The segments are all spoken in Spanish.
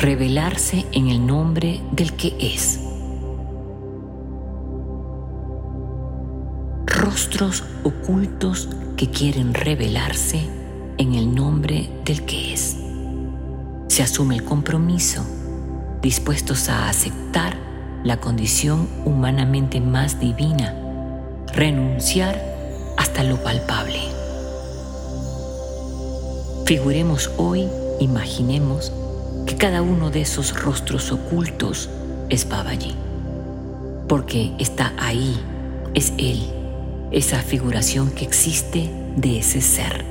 revelarse en el nombre del que es. Rostros ocultos que quieren revelarse en el nombre del que es. Se asume el compromiso, dispuestos a aceptar la condición humanamente más divina, renunciar hasta lo palpable. Figuremos hoy, imaginemos que cada uno de esos rostros ocultos es Babaji, porque está ahí, es Él, esa figuración que existe de ese ser.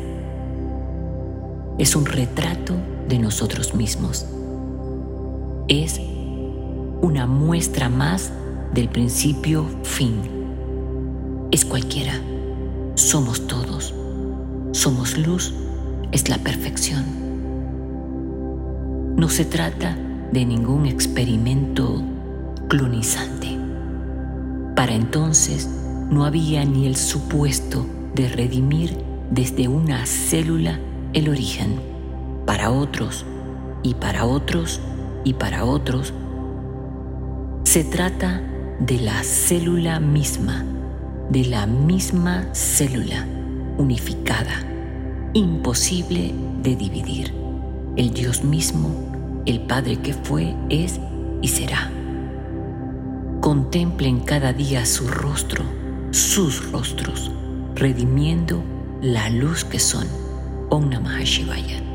Es un retrato de nosotros mismos. Es una muestra más del principio fin. Es cualquiera. Somos todos. Somos luz. Es la perfección. No se trata de ningún experimento clonizante. Para entonces no había ni el supuesto de redimir desde una célula el origen. Para otros, y para otros, y para otros, se trata de la célula misma, de la misma célula unificada, imposible de dividir. El Dios mismo, el Padre que fue, es y será. Contemplen cada día su rostro, sus rostros, redimiendo la luz que son. Om Namah Shivaya.